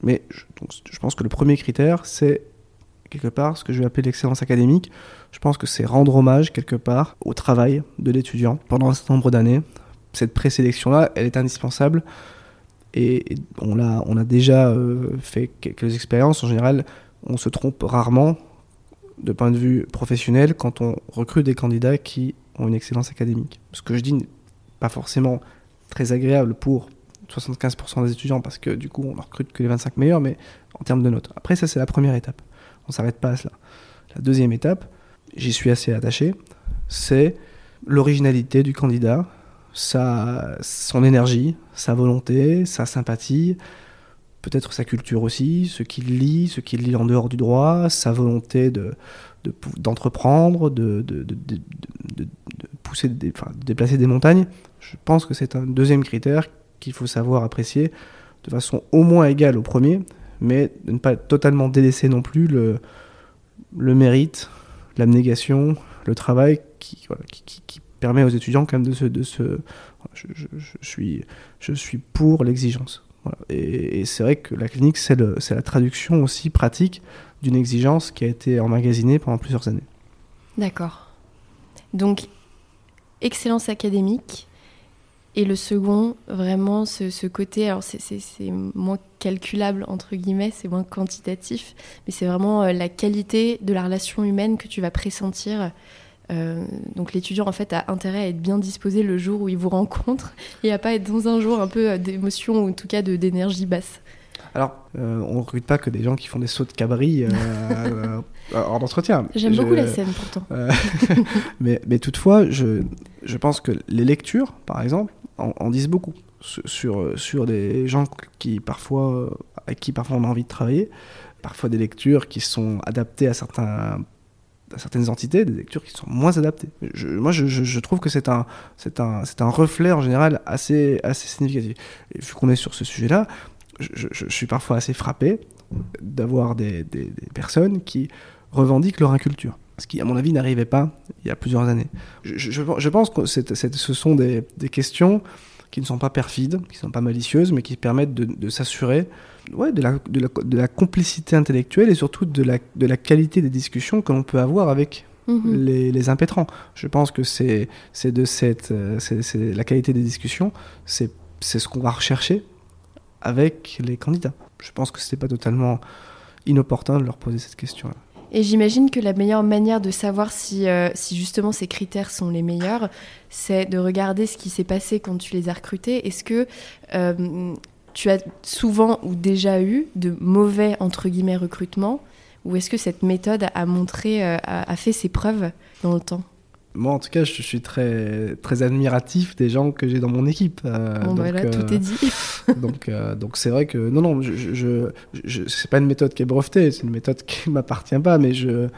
Mais je pense que le premier critère, c'est quelque part ce que je vais appeler l'excellence académique. Je pense que c'est rendre hommage quelque part au travail de l'étudiant pendant un certain nombre d'années, cette présélection-là, elle est indispensable. Et, on, a, on a déjà euh, fait quelques expériences. En général, on se trompe rarement de point de vue professionnel quand on recrute des candidats qui ont une excellence académique. Ce que je dis n'est pas forcément très agréable pour 75% des étudiants parce que du coup on ne recrute que les 25 meilleurs, mais en termes de notes. Après ça c'est la première étape. On s'arrête pas à cela. La deuxième étape, j'y suis assez attaché, c'est l'originalité du candidat, sa, son énergie, sa volonté, sa sympathie, peut-être sa culture aussi, ce qu'il lit, ce qu'il lit en dehors du droit, sa volonté de, d'entreprendre, de, de, de, pousser, enfin, déplacer des montagnes. Je pense que c'est un deuxième critère qu'il faut savoir apprécier de façon au moins égale au premier, mais de ne pas totalement délaisser non plus le, le mérite, l'abnégation, le travail qui, qui, qui, permet aux étudiants quand même de se... Je, suis, pour l'exigence. Et, c'est vrai que la clinique, c'est la traduction aussi pratique d'une exigence qui a été emmagasinée pendant plusieurs années. D'accord. Donc, excellence académique. Et le second, vraiment, ce, côté, alors c'est moins calculable, entre guillemets, c'est moins quantitatif, mais c'est vraiment euh, la qualité de la relation humaine que tu vas pressentir euh, donc l'étudiant en fait a intérêt à être bien disposé le jour où il vous rencontre et à pas être dans un jour un peu euh, d'émotion ou en tout cas d'énergie basse. Alors, euh, on ne recrute pas que des gens qui font des sauts de cabri en entretien. J'aime beaucoup la scène pourtant. mais, mais, toutefois, je, je pense que les lectures, par exemple, en, disent beaucoup sur, sur des gens qui parfois, avec qui parfois on a envie de travailler. Parfois des lectures qui sont adaptées à certains certaines entités des lectures qui sont moins adaptées. moi, je, trouve que c'est un, reflet en général assez, significatif. Et vu qu'on est sur ce sujet-là, je, suis parfois assez frappé d'avoir des, personnes qui revendiquent leur inculture. Ce qui, à mon avis, n'arrivait pas il y a plusieurs années. Je, pense que ce sont des questions qui ne sont pas perfides, qui ne sont pas malicieuses, mais qui permettent de, s'assurer ouais, de, la, de, la, complicité intellectuelle et surtout de la, de la qualité des discussions que l'on peut avoir avec mhm. les, les, impétrants. Je pense que c'est de cette, euh, c'est la qualité des discussions, c'est ce qu'on va rechercher avec les candidats. Je pense que ce n'est pas totalement inopportun de leur poser cette question-là. Et j'imagine que la meilleure manière de savoir si, euh, si justement ces critères sont les meilleurs, c'est de regarder ce qui s'est passé quand tu les as recrutés. Est-ce que euh, tu as souvent ou déjà eu de mauvais, entre guillemets, recrutements Ou est-ce que cette méthode a montré, euh, a fait ses preuves dans le temps? Moi, en tout cas, je suis très, très admiratif des gens que j'ai dans mon équipe. Euh, bon, donc, tout est dit. donc, euh, donc c'est vrai que non, non, je, je, je c'est pas une méthode qui est brevetée, c'est une méthode qui m'appartient pas, mais je,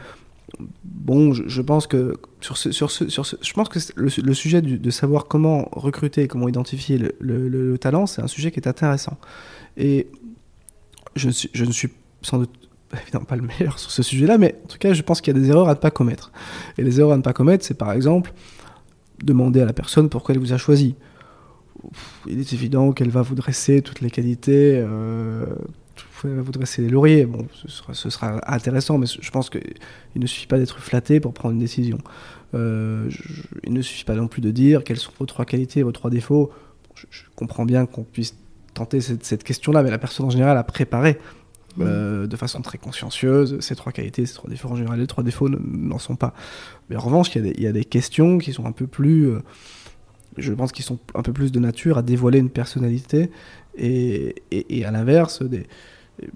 bon, je, pense que sur sur sur je pense que le, sujet de savoir comment recruter, comment identifier le, le, le talent, c'est un sujet qui est intéressant. Et je, je ne suis sans doute évidemment pas le meilleur sur ce sujet-là, mais en tout cas, je pense qu'il y a des erreurs à ne pas commettre. Et les erreurs à ne pas commettre, c'est par exemple demander à la personne pourquoi elle vous a choisi. Il est évident qu'elle va vous dresser toutes les qualités, euh, vous dresser les lauriers. Bon, ce sera, intéressant, mais je pense qu'il ne suffit pas d'être flatté pour prendre une décision. Euh, il ne suffit pas non plus de dire quelles sont vos trois qualités, vos trois défauts. Je, comprends bien qu'on puisse tenter cette, cette question-là, mais la personne en général a préparé euh, de façon très consciencieuse. Ces trois qualités, ces trois défauts, en général, les trois défauts n'en sont pas. Mais en revanche, il y, a des questions qui sont un peu plus. Euh, je pense qu'ils sont un peu plus de nature à dévoiler une personnalité. Et, et, à l'inverse,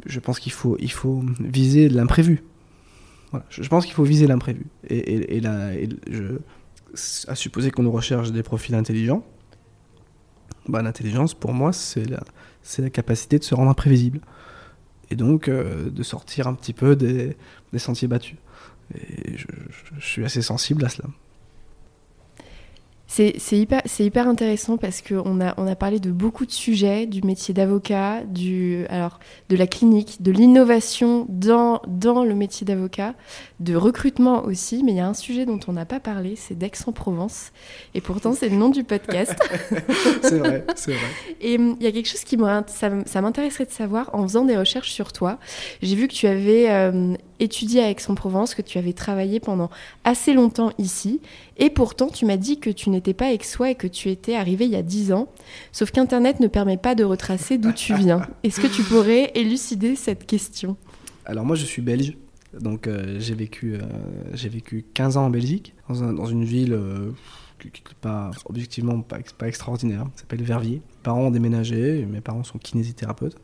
je pense qu'il faut, il faut viser l'imprévu. Voilà. Je, pense qu'il faut viser l'imprévu. Et, et, à supposer qu'on nous recherche des profils intelligents, bah, l'intelligence, pour moi, c'est la, capacité de se rendre imprévisible et donc euh, de sortir un petit peu des, sentiers battus. Et je, suis assez sensible à cela. C'est hyper, hyper intéressant parce qu'on a, on a parlé de beaucoup de sujets, du métier d'avocat, de la clinique, de l'innovation dans, dans le métier d'avocat, de recrutement aussi, mais il y a un sujet dont on n'a pas parlé, c'est d'Aix-en-Provence. Et pourtant, c'est le nom du podcast. c'est vrai, c'est vrai. Et hum, il y a quelque chose qui ça, ça m'intéresserait de savoir en faisant des recherches sur toi. J'ai vu que tu avais euh, étudié à Aix-en-Provence, que tu avais travaillé pendant assez longtemps ici, et pourtant tu m'as dit que tu n'étais pas aixois et que tu étais arrivé il y a 10 ans, sauf qu'Internet ne permet pas de retracer d'où tu viens. Est-ce que tu pourrais élucider cette question? Alors moi je suis belge, donc euh, j'ai vécu, euh, j'ai vécu 15 ans en Belgique, dans, une ville euh, qui n'est pas objectivement pas, pas extraordinaire, s'appelle Verviers. Mes parents ont déménagé, mes parents sont kinésithérapeutes.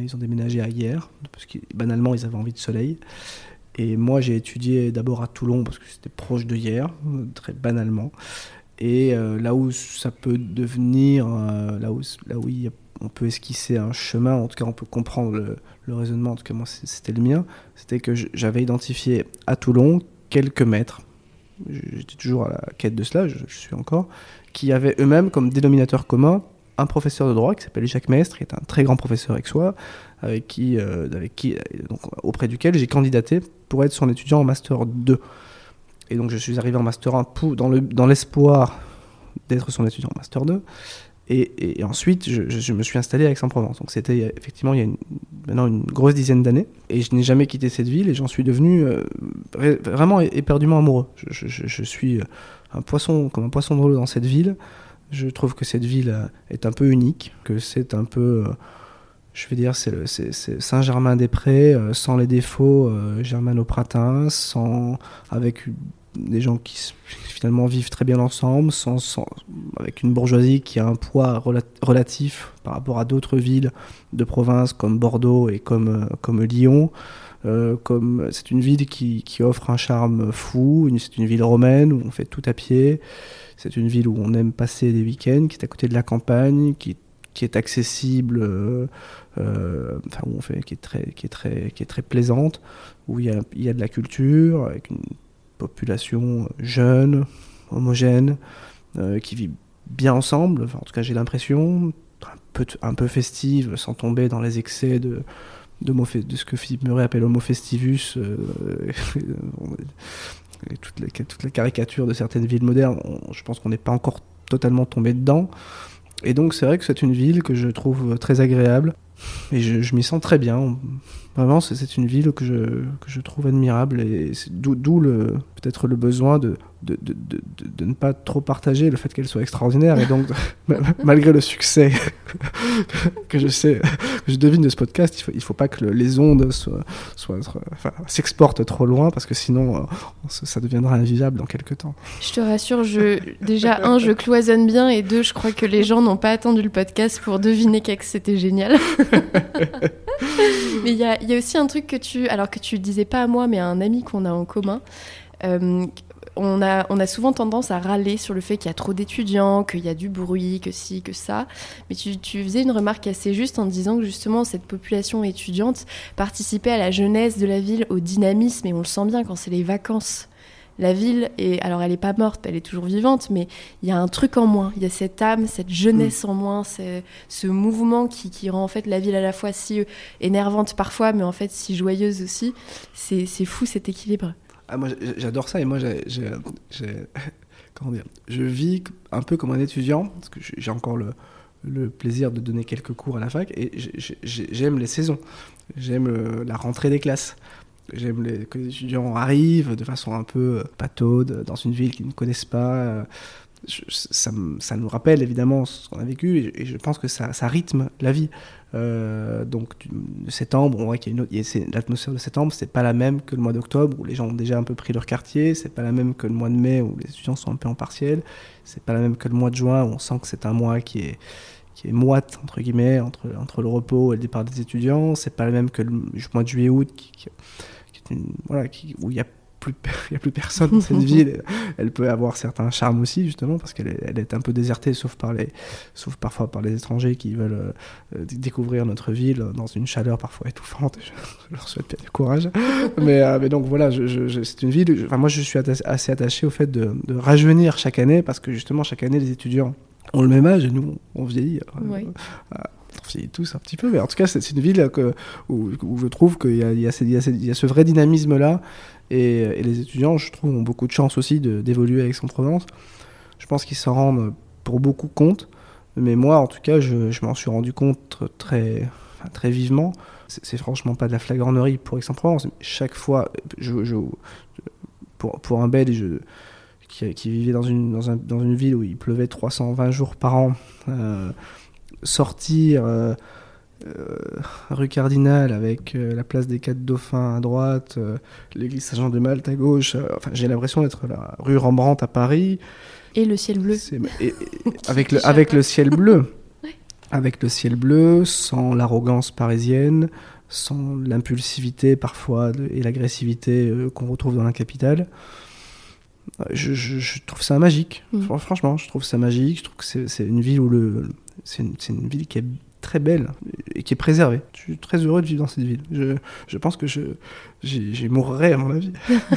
Ils ont déménagé à hier, parce que banalement ils avaient envie de soleil. Et moi j'ai étudié d'abord à Toulon, parce que c'était proche de hier, très banalement. Et là où ça peut devenir, là, où, là où on peut esquisser un chemin, en tout cas on peut comprendre le, raisonnement, en tout cas moi c'était le mien, c'était que j'avais identifié à Toulon quelques maîtres, j'étais toujours à la quête de cela, je, suis encore, qui avaient eux-mêmes comme dénominateur commun un professeur de droit qui s'appelle Jacques Mestre, qui est un très grand professeur avec soi, avec qui, euh, qui donc, auprès duquel j'ai candidaté pour être son étudiant en Master 2. Et donc je suis arrivé en Master 1 dans l'espoir d'être son étudiant en Master 2. Et, ensuite, je, me suis installé à Aix-en-Provence. Donc c'était effectivement il y a maintenant une grosse dizaine d'années. Et je n'ai jamais quitté cette ville et j'en suis devenu euh, vraiment éperdument amoureux. Je, suis euh, un poisson, comme un poisson l'eau dans cette ville. Je trouve que cette ville euh, est un peu unique, que c'est un peu, je vais dire, c'est Saint-Germain-des-Prés, sans les défauts germano-pratins, sans, avec des gens qui finalement vivent très bien ensemble, sans, avec une bourgeoisie qui a un poids relatif par rapport à d'autres villes de province comme Bordeaux et comme, euh, comme Lyon. Euh, c'est une ville qui, qui, offre un charme fou, c'est une ville romaine où on fait tout à pied, c'est une ville où on aime passer des week-ends, qui est à côté de la campagne, qui, qui est accessible, euh, enfin où on fait, qui est très, qui est très, qui est très plaisante, où il y a, il y a de la culture avec une population jeune, homogène, euh, qui vit bien ensemble, en tout cas j'ai l'impression, un peu, un peu festive, sans tomber dans les excès de, de, de ce que Philippe Murray appelle homo festivus, euh, toute, la, toute, la, caricature de certaines villes modernes, je pense qu'on n'est pas encore totalement tombé dedans. Et donc c'est vrai que c'est une ville que je trouve très agréable, et je, m'y sens très bien. Vraiment, c'est une ville que je, que je trouve admirable et d'où peut-être le besoin de, de, de, de, ne pas trop partager le fait qu'elle soit extraordinaire. Et donc, malgré le succès que je sais, que je devine de ce podcast, il ne faut, il faut pas que les ondes soient, soient s'exportent trop loin parce que sinon, euh, ça deviendra invivable dans quelques temps. Je te rassure, je, déjà, un, je cloisonne bien et deux, je crois que les gens n'ont pas attendu le podcast pour deviner que c'était génial. mais il y a, aussi un truc que tu, alors que tu disais pas à moi, mais à un ami qu'on a en commun. Euh, on a, on a souvent tendance à râler sur le fait qu'il y a trop d'étudiants, qu'il y a du bruit, que ci, que ça. Mais tu, tu, faisais une remarque assez juste en disant que justement cette population étudiante participait à la jeunesse de la ville, au dynamisme, et on le sent bien quand c'est les vacances la ville, est, alors elle n'est pas morte, elle est toujours vivante, mais il y a un truc en moins, il y a cette âme, cette jeunesse mm. en moins, ce mouvement qui, rend en fait la ville à la fois si euh, énervante parfois, mais en fait si joyeuse aussi. C'est fou cet équilibre. Ah, moi j'adore ça et moi j'ai, comment dire, je vis un peu comme un étudiant, parce que j'ai encore le, le plaisir de donner quelques cours à la fac et j'aime les saisons, j'aime euh, la rentrée des classes. J'aime que les étudiants arrivent de façon un peu euh, pataude dans une ville qu'ils ne connaissent pas. Euh, ça, ça, nous rappelle évidemment ce qu'on a vécu et, je pense que ça, ça rythme la vie. Euh, donc septembre, on voit qu'il y a une autre, l'atmosphère de septembre, c'est pas la même que le mois d'octobre où les gens ont déjà un peu pris leur quartier, c'est pas la même que le mois de mai où les étudiants sont un peu en partiel, c'est pas la même que le mois de juin où on sent que c'est un mois qui est qui est moite entre guillemets entre entre le repos et le départ des étudiants, c'est pas la même que le mois de juillet août qui voilà, où il n'y a plus, il a plus personne dans cette ville. Elle peut avoir certains charmes aussi, justement, parce qu'elle est, elle est un peu désertée, sauf, par les, sauf parfois par les étrangers qui veulent euh, découvrir notre ville dans une chaleur parfois étouffante. Je, leur souhaite bien du courage. mais, euh, mais donc voilà, je, c'est une ville. Enfin, moi, je suis assez attaché au fait de, de, rajeunir chaque année, parce que justement, chaque année, les étudiants ont le même âge et nous, on vieillit. Euh, on tous un petit peu, mais en tout cas, c'est une ville que, où, je trouve qu'il y, y, y, a ce vrai dynamisme-là. Et, les étudiants, je trouve, ont beaucoup de chance aussi d'évoluer avec Aix-en-Provence. Je pense qu'ils s'en rendent pour beaucoup compte. Mais moi, en tout cas, je, je m'en suis rendu compte très, très vivement. C'est franchement pas de la flagornerie pour Aix-en-Provence. Chaque fois, je, je, pour, pour un Belge qui, qui, vivait dans une, dans, un, dans, une ville où il pleuvait 320 jours par an, euh, sortir euh, euh, rue Cardinal avec la place des Quatre Dauphins à droite, l'église Saint-Jean de Malte à gauche, enfin, j'ai l'impression d'être la rue Rembrandt à Paris. Et le ciel bleu. Et, et, avec, le, avec le ciel bleu. ouais. Avec le ciel bleu, sans l'arrogance parisienne, sans l'impulsivité parfois et l'agressivité qu'on retrouve dans la capitale. Je, je, je, trouve ça magique. Mmh. Franchement, je trouve ça magique. Je trouve que c'est une ville où le. C'est une, une, ville qui est très belle et qui est préservée. Je suis très heureux de vivre dans cette ville. Je, je pense que j'y mourrai à mon avis.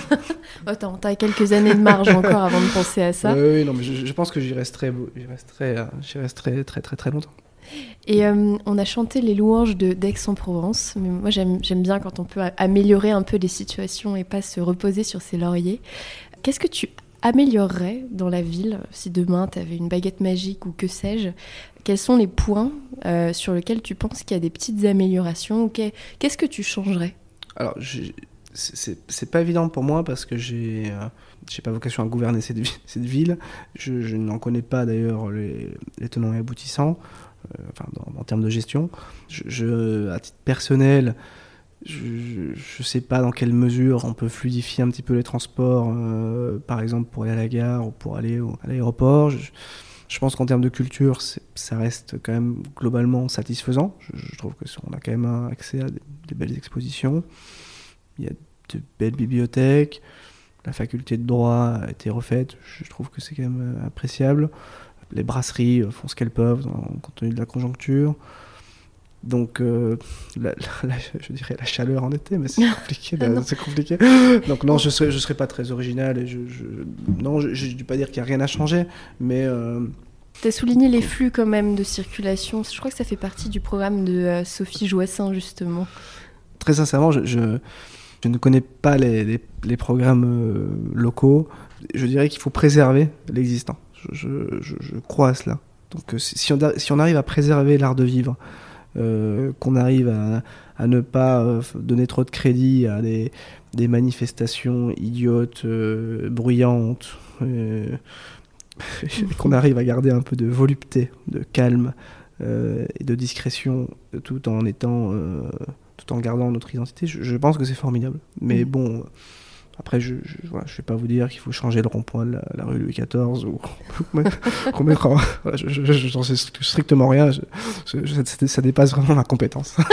Attends, t'as quelques années de marge encore avant de penser à ça. Euh, oui, non, mais je, je pense que j'y resterai, resterai, resterai très, très, très longtemps. Et euh, on a chanté les louanges d'Aix-en-Provence, mais moi j'aime bien quand on peut améliorer un peu les situations et pas se reposer sur ses lauriers. Qu'est-ce que tu améliorerais dans la ville si demain tu avais une baguette magique ou que sais-je? Quels sont les points euh, sur lesquels tu penses qu'il y a des petites améliorations Qu'est-ce que tu changerais? Alors, c'est pas évident pour moi parce que j'ai euh, pas vocation à gouverner cette, ville. Je, je n'en connais pas d'ailleurs les, tenants et aboutissants euh, enfin, en termes de gestion. Je, à titre personnel, je ne sais pas dans quelle mesure on peut fluidifier un petit peu les transports, euh, par exemple pour aller à la gare ou pour aller à l'aéroport. Je, pense qu'en termes de culture, ça reste quand même globalement satisfaisant. Je, je trouve qu'on a quand même accès à des, belles expositions. Il y a de belles bibliothèques. La faculté de droit a été refaite. Je trouve que c'est quand même appréciable les brasseries font ce qu'elles peuvent compte tenu de la conjoncture. Donc, euh, la, la, je dirais la chaleur en été, mais c'est compliqué. Ah c'est compliqué. Donc, non, je ne serais, je serais pas très original. Et je, je non, je ne dis pas dire qu'il n'y a rien à changer, mais. Euh, tu as souligné les flux quand même de circulation. Je crois que ça fait partie du programme de euh, Sophie Joissin, justement. Très sincèrement, je, je, je ne connais pas les, les, les programmes euh, locaux. Je dirais qu'il faut préserver l'existant. Je, je, je, crois à cela. Donc si on, si on arrive à préserver l'art de vivre, euh, qu'on arrive à, à, ne pas euh, donner trop de crédit à des, des manifestations idiotes, euh, bruyantes, euh, qu'on arrive à garder un peu de volupté, de calme et de discrétion, tout en étant, tout en gardant notre identité, je, je pense que c'est formidable. Mais mmh. bon. Après, je ne voilà, vais pas vous dire qu'il faut changer le rond-point de la, la, rue Louis XIV ou qu'on mettra. Voilà, je n'en sais strictement rien. Je, je, ça dépasse vraiment ma compétence.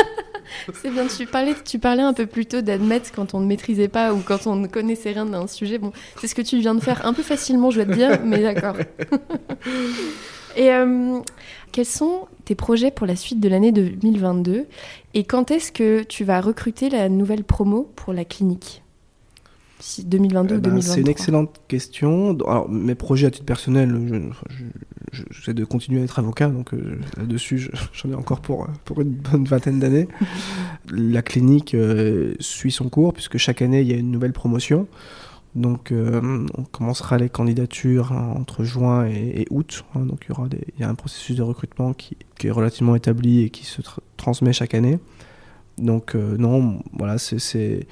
C'est bien, tu parlais, tu parlais un peu plus tôt d'admettre quand on ne maîtrisait pas ou quand on ne connaissait rien d'un sujet. Bon, c'est ce que tu viens de faire un peu facilement, je dois te dire, mais d'accord. Et euh, quels sont tes projets pour la suite de l'année 2022 Et quand est-ce que tu vas recruter la nouvelle promo pour la clinique? 2022 ou 2023 C'est une excellente question. Alors, mes projets à titre personnel, j'essaie je, je, de continuer à être avocat, donc euh, là-dessus, j'en ai encore pour, pour une bonne vingtaine d'années. La clinique euh, suit son cours, puisque chaque année, il y a une nouvelle promotion. Donc, euh, on commencera les candidatures hein, entre juin et, et août. Hein, donc, il y, aura des, il y a un processus de recrutement qui, qui est relativement établi et qui se tra transmet chaque année. Donc, non, voilà, c'est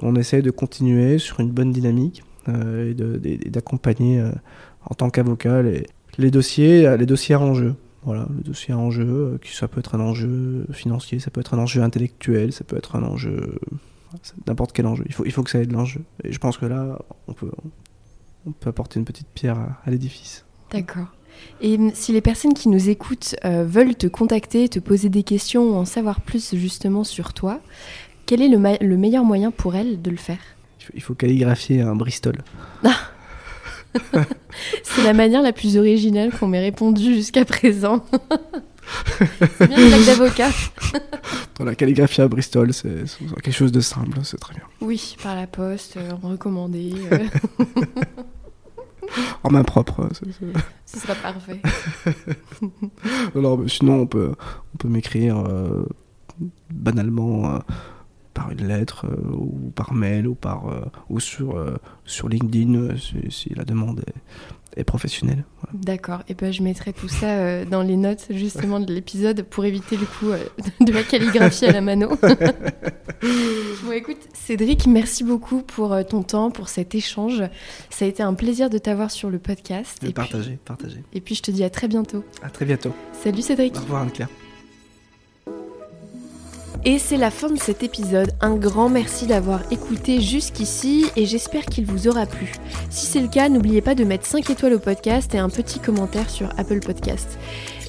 on essaie de continuer sur une bonne dynamique euh, et d'accompagner euh, en tant qu'avocat les, dossiers, les dossiers à enjeu. Voilà, le dossier à enjeu, euh, qui ça peut être un enjeu financier, ça peut être un enjeu intellectuel, ça peut être un enjeu n'importe quel enjeu. Il faut, il faut que ça ait de l'enjeu. Et je pense que là, on peut, apporter une petite pierre à, l'édifice. D'accord. Et si les personnes qui nous écoutent veulent te contacter, te poser des questions ou en savoir plus justement sur toi, quel est le, le meilleur moyen pour elles de le faire? Il faut calligraphier un Bristol. c'est la manière la plus originale qu'on m'ait répondu jusqu'à présent. c'est bien une d'avocat. Dans la calligraphie à Bristol, c'est quelque chose de simple, c'est très bien. Oui, par la poste, euh, recommandé. Euh... en main propre. Est... Ce sera parfait. Alors, sinon, on peut, on peut m'écrire euh, banalement par une lettre ou par mail ou par ou sur sur LinkedIn si, la demande est, professionnelle. D'accord. Et ben je mettrai tout ça dans les notes justement de l'épisode pour éviter le coup de la calligraphie à la mano. bon écoute Cédric, merci beaucoup pour ton temps, pour cet échange. Ça a été un plaisir de t'avoir sur le podcast. Et partager, partager. Et puis je te dis à très bientôt. À très bientôt. Salut Cédric. Au revoir Anne-Claire. Et c'est la fin de cet épisode. Un grand merci d'avoir écouté jusqu'ici et j'espère qu'il vous aura plu. Si c'est le cas, n'oubliez pas de mettre 5 étoiles au podcast et un petit commentaire sur Apple Podcast.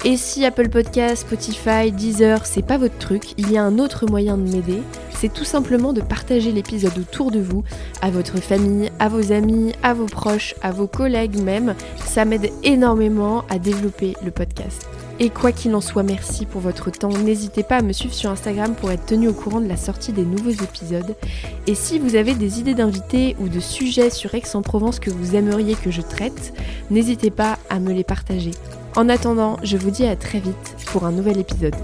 Et si Apple Podcast, Spotify, Deezer, c'est pas votre truc, il y a un autre moyen de m'aider. C'est tout simplement de partager l'épisode autour de vous, à votre famille, à vos amis, à vos proches, à vos collègues même. Ça m'aide énormément à développer le podcast. Et quoi qu'il en soit, merci pour votre temps. N'hésitez pas à me suivre sur Instagram pour être tenu au courant de la sortie des nouveaux épisodes. Et si vous avez des idées d'invités ou de sujets sur Aix-en-Provence que vous aimeriez que je traite, n'hésitez pas à me les partager. En attendant, je vous dis à très vite pour un nouvel épisode.